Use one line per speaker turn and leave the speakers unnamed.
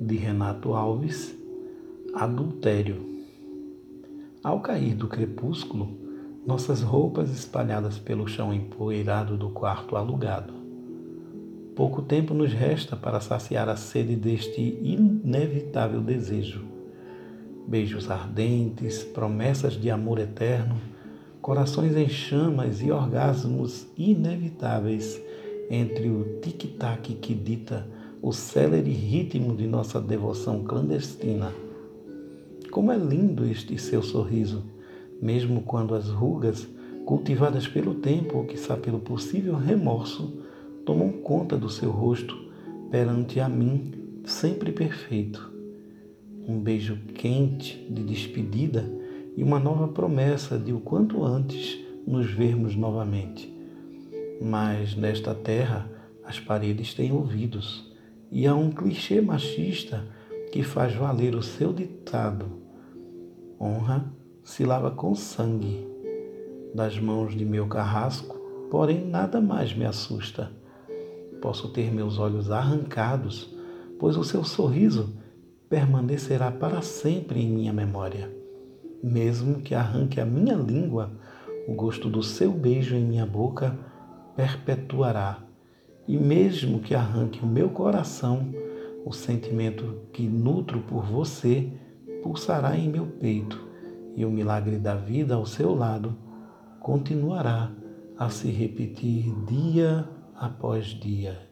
de Renato Alves, Adultério. Ao cair do crepúsculo, nossas roupas espalhadas pelo chão empoeirado do quarto alugado. Pouco tempo nos resta para saciar a sede deste inevitável desejo. Beijos ardentes, promessas de amor eterno, corações em chamas e orgasmos inevitáveis entre o tic-tac que dita o célere ritmo de nossa devoção clandestina. Como é lindo este seu sorriso, mesmo quando as rugas, cultivadas pelo tempo ou quizá pelo possível remorso, tomam conta do seu rosto perante a mim, sempre perfeito. Um beijo quente de despedida e uma nova promessa de o quanto antes nos vermos novamente. Mas nesta terra as paredes têm ouvidos e há um clichê machista que faz valer o seu ditado: honra se lava com sangue. Das mãos de meu carrasco, porém nada mais me assusta. Posso ter meus olhos arrancados, pois o seu sorriso permanecerá para sempre em minha memória. Mesmo que arranque a minha língua, o gosto do seu beijo em minha boca perpetuará e mesmo que arranque o meu coração, o sentimento que nutro por você pulsará em meu peito, e o milagre da vida ao seu lado continuará a se repetir dia após dia.